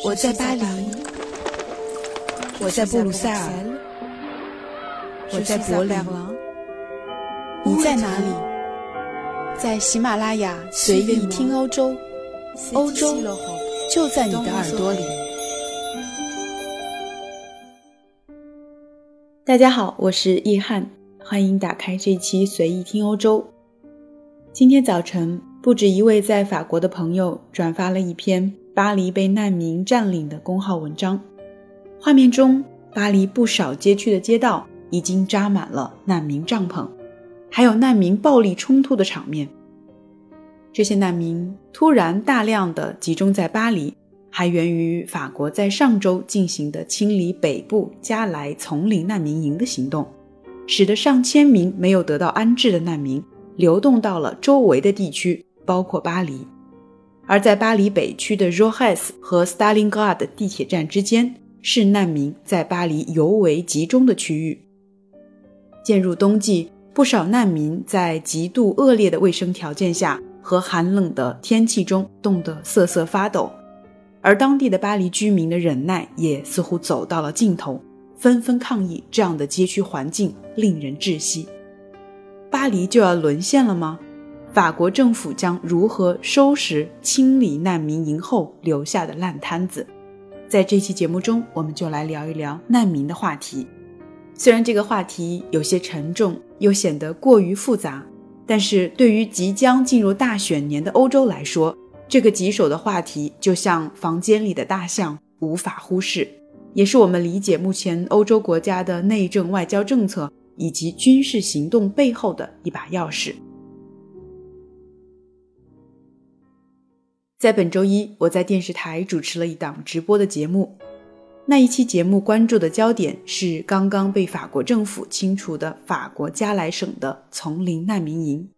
我在巴黎，我在布鲁塞尔，我在柏林，你在哪里？在喜马拉雅随意听欧洲，欧洲就在你的耳朵里。大家好，我是易翰，欢迎打开这期随意听欧洲。今天早晨，不止一位在法国的朋友转发了一篇。巴黎被难民占领的公号文章，画面中巴黎不少街区的街道已经扎满了难民帐篷，还有难民暴力冲突的场面。这些难民突然大量的集中在巴黎，还源于法国在上周进行的清理北部加莱丛林难民营的行动，使得上千名没有得到安置的难民流动到了周围的地区，包括巴黎。而在巴黎北区的 r o h e s 和 Stalingrad 地铁站之间，是难民在巴黎尤为集中的区域。渐入冬季，不少难民在极度恶劣的卫生条件下和寒冷的天气中冻得瑟瑟发抖，而当地的巴黎居民的忍耐也似乎走到了尽头，纷纷抗议这样的街区环境令人窒息。巴黎就要沦陷了吗？法国政府将如何收拾清理难民营后留下的烂摊子？在这期节目中，我们就来聊一聊难民的话题。虽然这个话题有些沉重，又显得过于复杂，但是对于即将进入大选年的欧洲来说，这个棘手的话题就像房间里的大象，无法忽视，也是我们理解目前欧洲国家的内政、外交政策以及军事行动背后的一把钥匙。在本周一，我在电视台主持了一档直播的节目。那一期节目关注的焦点是刚刚被法国政府清除的法国加莱省的丛林难民营。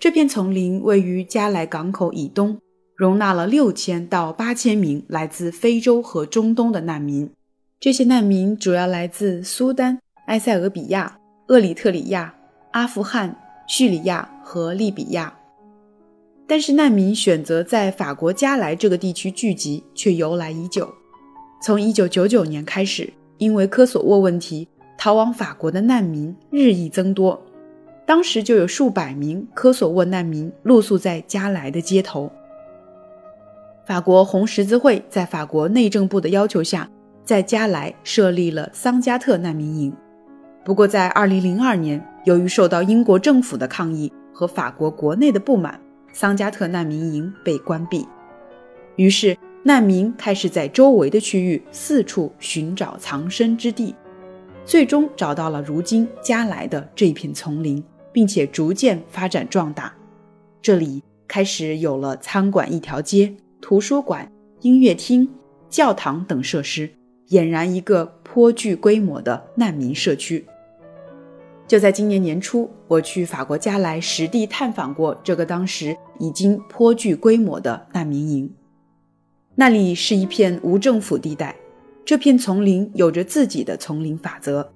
这片丛林位于加莱港口以东，容纳了六千到八千名来自非洲和中东的难民。这些难民主要来自苏丹、埃塞俄比亚、厄里特里亚、阿富汗、叙利亚和利比亚。但是难民选择在法国加莱这个地区聚集却由来已久。从1999年开始，因为科索沃问题，逃往法国的难民日益增多。当时就有数百名科索沃难民露宿在加莱的街头。法国红十字会在法国内政部的要求下，在加莱设立了桑加特难民营。不过，在2002年，由于受到英国政府的抗议和法国国内的不满，桑加特难民营被关闭，于是难民开始在周围的区域四处寻找藏身之地，最终找到了如今加来的这片丛林，并且逐渐发展壮大。这里开始有了餐馆一条街、图书馆、音乐厅、教堂等设施，俨然一个颇具规模的难民社区。就在今年年初，我去法国加莱实地探访过这个当时已经颇具规模的难民营。那里是一片无政府地带，这片丛林有着自己的丛林法则。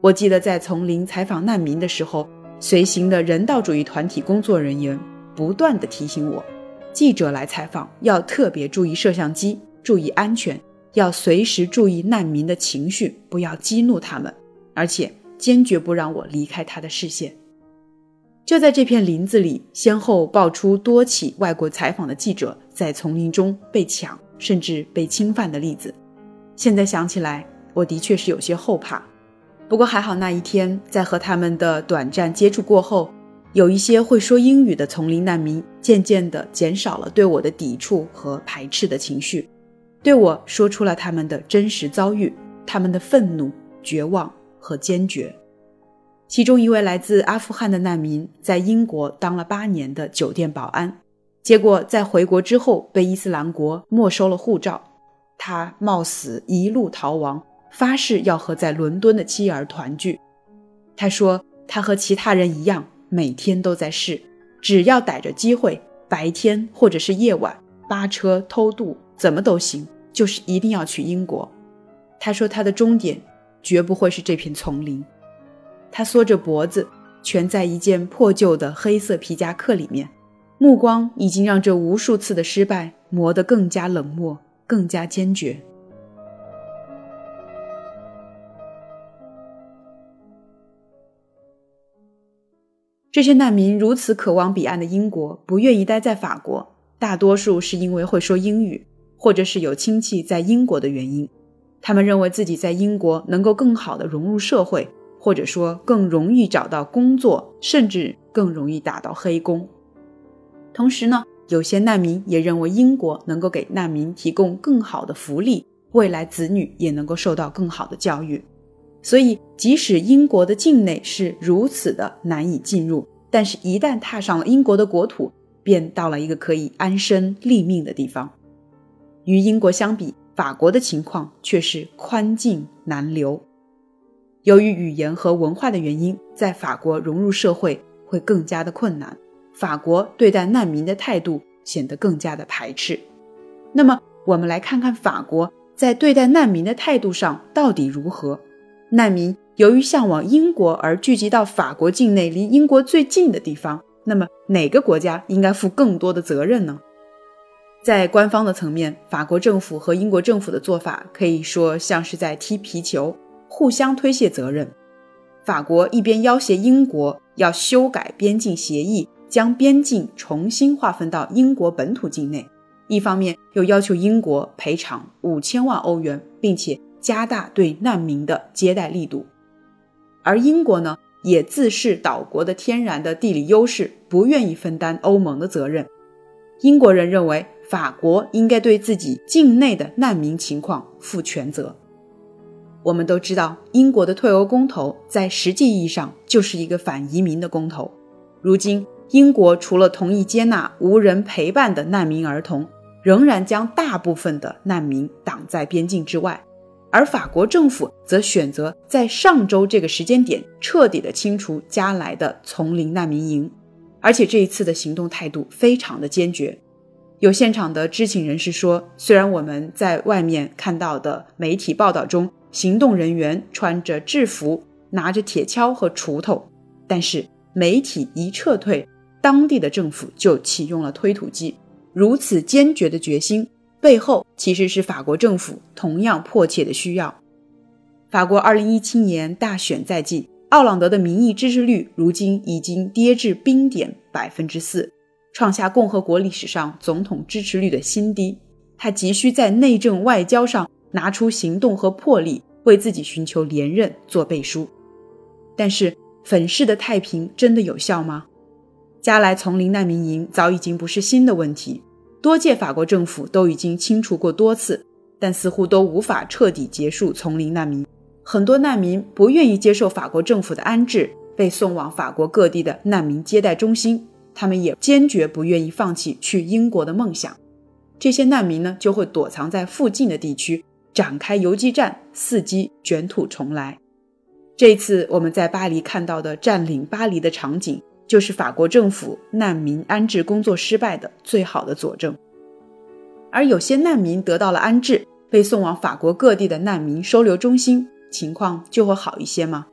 我记得在丛林采访难民的时候，随行的人道主义团体工作人员不断地提醒我：记者来采访要特别注意摄像机，注意安全，要随时注意难民的情绪，不要激怒他们，而且。坚决不让我离开他的视线。就在这片林子里，先后爆出多起外国采访的记者在丛林中被抢，甚至被侵犯的例子。现在想起来，我的确是有些后怕。不过还好，那一天在和他们的短暂接触过后，有一些会说英语的丛林难民渐渐地减少了对我的抵触和排斥的情绪，对我说出了他们的真实遭遇，他们的愤怒、绝望。和坚决。其中一位来自阿富汗的难民，在英国当了八年的酒店保安，结果在回国之后被伊斯兰国没收了护照。他冒死一路逃亡，发誓要和在伦敦的妻儿团聚。他说，他和其他人一样，每天都在试，只要逮着机会，白天或者是夜晚，扒车偷渡，怎么都行，就是一定要去英国。他说，他的终点。绝不会是这片丛林。他缩着脖子，蜷在一件破旧的黑色皮夹克里面，目光已经让这无数次的失败磨得更加冷漠、更加坚决。这些难民如此渴望彼岸的英国，不愿意待在法国，大多数是因为会说英语，或者是有亲戚在英国的原因。他们认为自己在英国能够更好的融入社会，或者说更容易找到工作，甚至更容易打到黑工。同时呢，有些难民也认为英国能够给难民提供更好的福利，未来子女也能够受到更好的教育。所以，即使英国的境内是如此的难以进入，但是，一旦踏上了英国的国土，便到了一个可以安身立命的地方。与英国相比，法国的情况却是宽进难留。由于语言和文化的原因，在法国融入社会会更加的困难。法国对待难民的态度显得更加的排斥。那么，我们来看看法国在对待难民的态度上到底如何。难民由于向往英国而聚集到法国境内离英国最近的地方，那么哪个国家应该负更多的责任呢？在官方的层面，法国政府和英国政府的做法可以说像是在踢皮球，互相推卸责任。法国一边要挟英国要修改边境协议，将边境重新划分到英国本土境内，一方面又要求英国赔偿五千万欧元，并且。加大对难民的接待力度，而英国呢，也自恃岛国的天然的地理优势，不愿意分担欧盟的责任。英国人认为，法国应该对自己境内的难民情况负全责。我们都知道，英国的退欧公投在实际意义上就是一个反移民的公投。如今，英国除了同意接纳无人陪伴的难民儿童，仍然将大部分的难民挡在边境之外。而法国政府则选择在上周这个时间点彻底的清除加来的丛林难民营，而且这一次的行动态度非常的坚决。有现场的知情人士说，虽然我们在外面看到的媒体报道中，行动人员穿着制服，拿着铁锹和锄头，但是媒体一撤退，当地的政府就启用了推土机。如此坚决的决心。背后其实是法国政府同样迫切的需要。法国2017年大选在即，奥朗德的民意支持率如今已经跌至冰点百分之四，创下共和国历史上总统支持率的新低。他急需在内政外交上拿出行动和魄力，为自己寻求连任做背书。但是，粉饰的太平真的有效吗？加来丛林难民营早已经不是新的问题。多届法国政府都已经清除过多次，但似乎都无法彻底结束丛林难民。很多难民不愿意接受法国政府的安置，被送往法国各地的难民接待中心。他们也坚决不愿意放弃去英国的梦想。这些难民呢，就会躲藏在附近的地区，展开游击战，伺机卷土重来。这次我们在巴黎看到的占领巴黎的场景。就是法国政府难民安置工作失败的最好的佐证，而有些难民得到了安置，被送往法国各地的难民收留中心，情况就会好一些吗？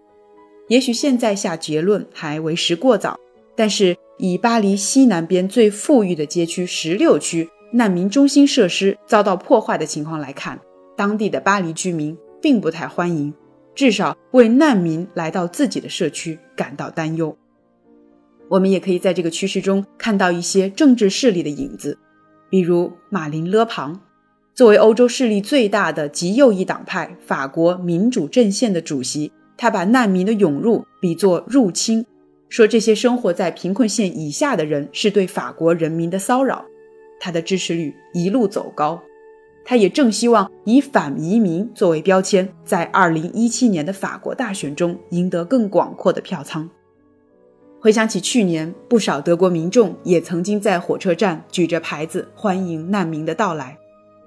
也许现在下结论还为时过早，但是以巴黎西南边最富裕的街区十六区难民中心设施遭到破坏的情况来看，当地的巴黎居民并不太欢迎，至少为难民来到自己的社区感到担忧。我们也可以在这个趋势中看到一些政治势力的影子，比如马林·勒庞，作为欧洲势力最大的极右翼党派法国民主阵线的主席，他把难民的涌入比作入侵，说这些生活在贫困线以下的人是对法国人民的骚扰。他的支持率一路走高，他也正希望以反移民作为标签，在2017年的法国大选中赢得更广阔的票仓。回想起去年，不少德国民众也曾经在火车站举着牌子欢迎难民的到来，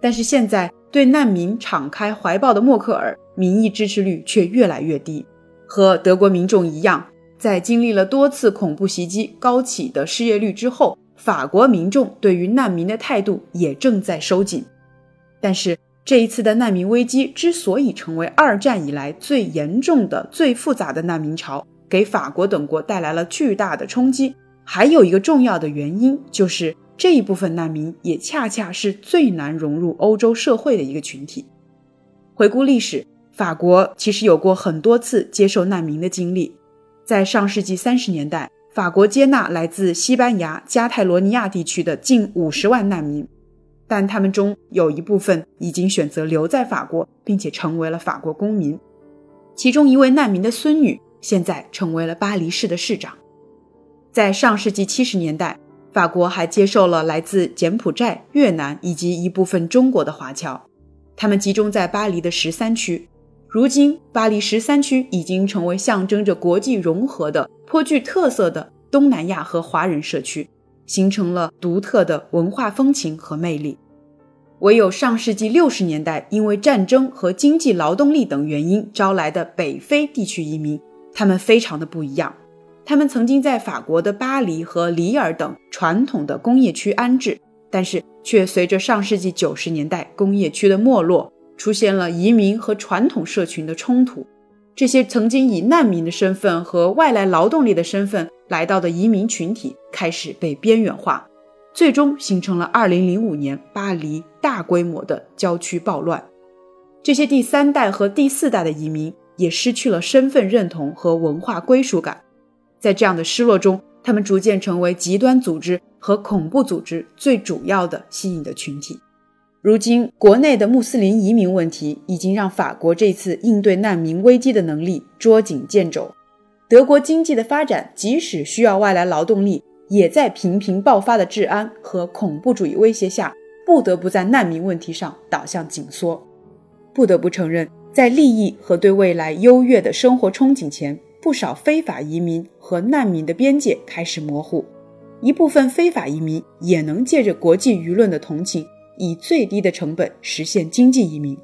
但是现在对难民敞开怀抱的默克尔民意支持率却越来越低。和德国民众一样，在经历了多次恐怖袭击、高企的失业率之后，法国民众对于难民的态度也正在收紧。但是这一次的难民危机之所以成为二战以来最严重的、最复杂的难民潮。给法国等国带来了巨大的冲击，还有一个重要的原因，就是这一部分难民也恰恰是最难融入欧洲社会的一个群体。回顾历史，法国其实有过很多次接受难民的经历。在上世纪三十年代，法国接纳来自西班牙加泰罗尼亚地区的近五十万难民，但他们中有一部分已经选择留在法国，并且成为了法国公民。其中一位难民的孙女现在成为了巴黎市的市长。在上世纪七十年代，法国还接受了来自柬埔寨、越南以及一部分中国的华侨，他们集中在巴黎的十三区。如今，巴黎十三区已经成为象征着国际融合的、颇具特色的东南亚和华人社区，形成了独特的文化风情和魅力。唯有上世纪六十年代因为战争和经济劳动力等原因招来的北非地区移民，他们非常的不一样。他们曾经在法国的巴黎和里尔等传统的工业区安置，但是却随着上世纪九十年代工业区的没落，出现了移民和传统社群的冲突。这些曾经以难民的身份和外来劳动力的身份来到的移民群体开始被边缘化。最终形成了2005年巴黎大规模的郊区暴乱。这些第三代和第四代的移民也失去了身份认同和文化归属感。在这样的失落中，他们逐渐成为极端组织和恐怖组织最主要的吸引的群体。如今，国内的穆斯林移民问题已经让法国这次应对难民危机的能力捉襟见肘。德国经济的发展，即使需要外来劳动力。也在频频爆发的治安和恐怖主义威胁下，不得不在难民问题上导向紧缩。不得不承认，在利益和对未来优越的生活憧憬前，不少非法移民和难民的边界开始模糊。一部分非法移民也能借着国际舆论的同情，以最低的成本实现经济移民。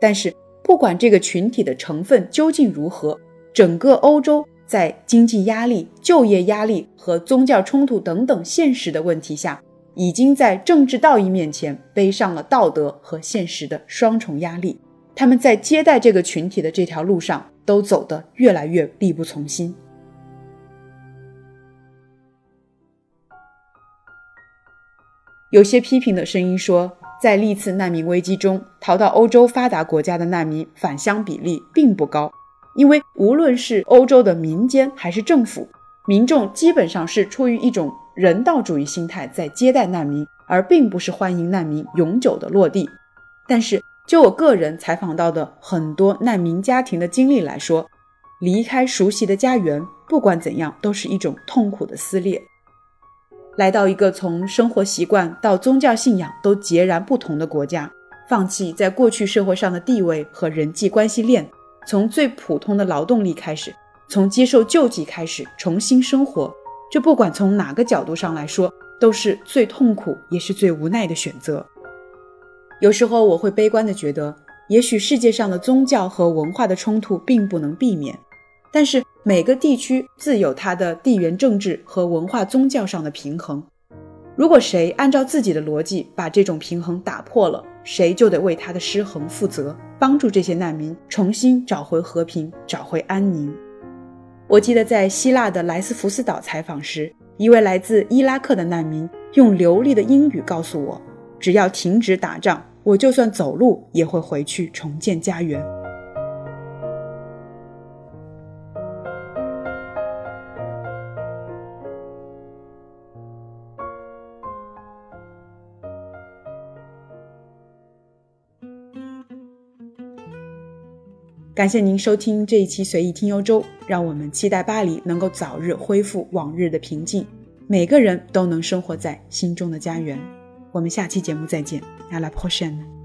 但是，不管这个群体的成分究竟如何，整个欧洲。在经济压力、就业压力和宗教冲突等等现实的问题下，已经在政治道义面前背上了道德和现实的双重压力。他们在接待这个群体的这条路上，都走得越来越力不从心。有些批评的声音说，在历次难民危机中，逃到欧洲发达国家的难民返乡比例并不高。因为无论是欧洲的民间还是政府，民众基本上是出于一种人道主义心态在接待难民，而并不是欢迎难民永久的落地。但是，就我个人采访到的很多难民家庭的经历来说，离开熟悉的家园，不管怎样都是一种痛苦的撕裂。来到一个从生活习惯到宗教信仰都截然不同的国家，放弃在过去社会上的地位和人际关系链。从最普通的劳动力开始，从接受救济开始重新生活，这不管从哪个角度上来说，都是最痛苦也是最无奈的选择。有时候我会悲观的觉得，也许世界上的宗教和文化的冲突并不能避免，但是每个地区自有它的地缘政治和文化宗教上的平衡。如果谁按照自己的逻辑把这种平衡打破了，谁就得为他的失衡负责，帮助这些难民重新找回和平，找回安宁。我记得在希腊的莱斯福斯岛采访时，一位来自伊拉克的难民用流利的英语告诉我：“只要停止打仗，我就算走路也会回去重建家园。”感谢您收听这一期随意听欧洲，让我们期待巴黎能够早日恢复往日的平静，每个人都能生活在心中的家园。我们下期节目再见，À la prochaine。